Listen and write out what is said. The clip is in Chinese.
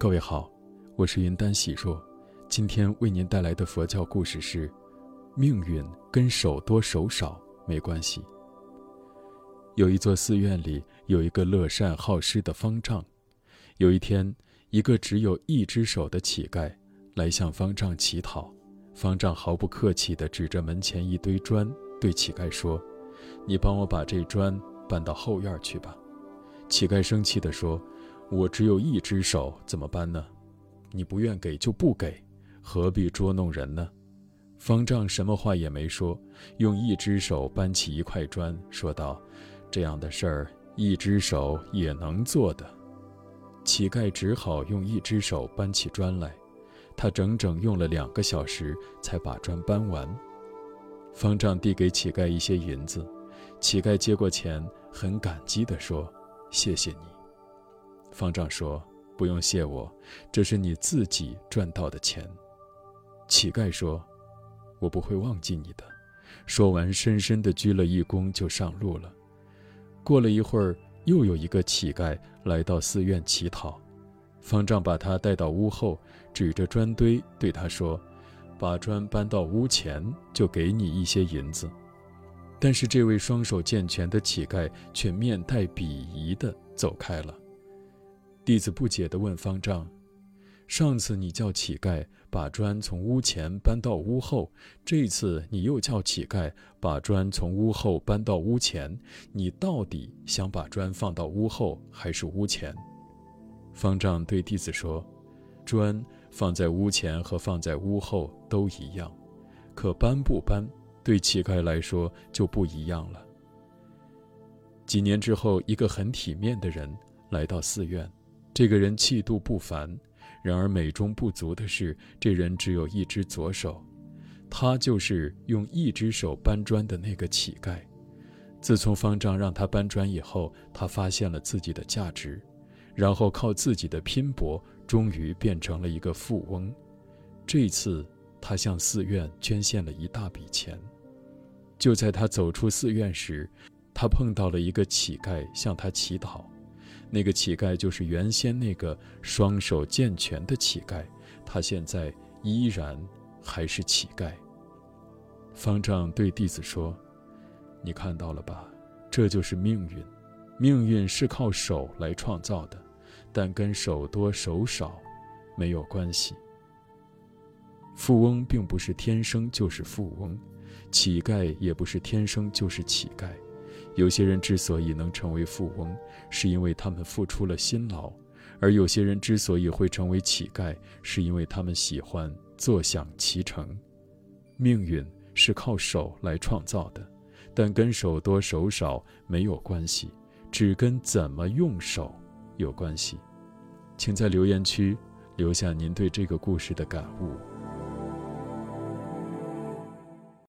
各位好，我是云丹喜若，今天为您带来的佛教故事是：命运跟手多手少没关系。有一座寺院里有一个乐善好施的方丈，有一天，一个只有一只手的乞丐来向方丈乞讨，方丈毫不客气地指着门前一堆砖，对乞丐说：“你帮我把这砖搬到后院去吧。”乞丐生气地说：“我只有一只手，怎么搬呢？你不愿给就不给，何必捉弄人呢？”方丈什么话也没说，用一只手搬起一块砖，说道：“这样的事儿，一只手也能做的。”乞丐只好用一只手搬起砖来，他整整用了两个小时才把砖搬完。方丈递给乞丐一些银子，乞丐接过钱，很感激地说。谢谢你，方丈说：“不用谢我，这是你自己赚到的钱。”乞丐说：“我不会忘记你的。”说完，深深地鞠了一躬，就上路了。过了一会儿，又有一个乞丐来到寺院乞讨，方丈把他带到屋后，指着砖堆对他说：“把砖搬到屋前，就给你一些银子。”但是这位双手健全的乞丐却面带鄙夷地走开了。弟子不解地问方丈：“上次你叫乞丐把砖从屋前搬到屋后，这次你又叫乞丐把砖从屋后搬到屋前，你到底想把砖放到屋后还是屋前？”方丈对弟子说：“砖放在屋前和放在屋后都一样，可搬不搬？”对乞丐来说就不一样了。几年之后，一个很体面的人来到寺院，这个人气度不凡，然而美中不足的是，这人只有一只左手，他就是用一只手搬砖的那个乞丐。自从方丈让他搬砖以后，他发现了自己的价值，然后靠自己的拼搏，终于变成了一个富翁。这次，他向寺院捐献了一大笔钱。就在他走出寺院时，他碰到了一个乞丐，向他乞讨。那个乞丐就是原先那个双手健全的乞丐，他现在依然还是乞丐。方丈对弟子说：“你看到了吧？这就是命运。命运是靠手来创造的，但跟手多手少没有关系。富翁并不是天生就是富翁。”乞丐也不是天生就是乞丐，有些人之所以能成为富翁，是因为他们付出了辛劳；而有些人之所以会成为乞丐，是因为他们喜欢坐享其成。命运是靠手来创造的，但跟手多手少没有关系，只跟怎么用手有关系。请在留言区留下您对这个故事的感悟。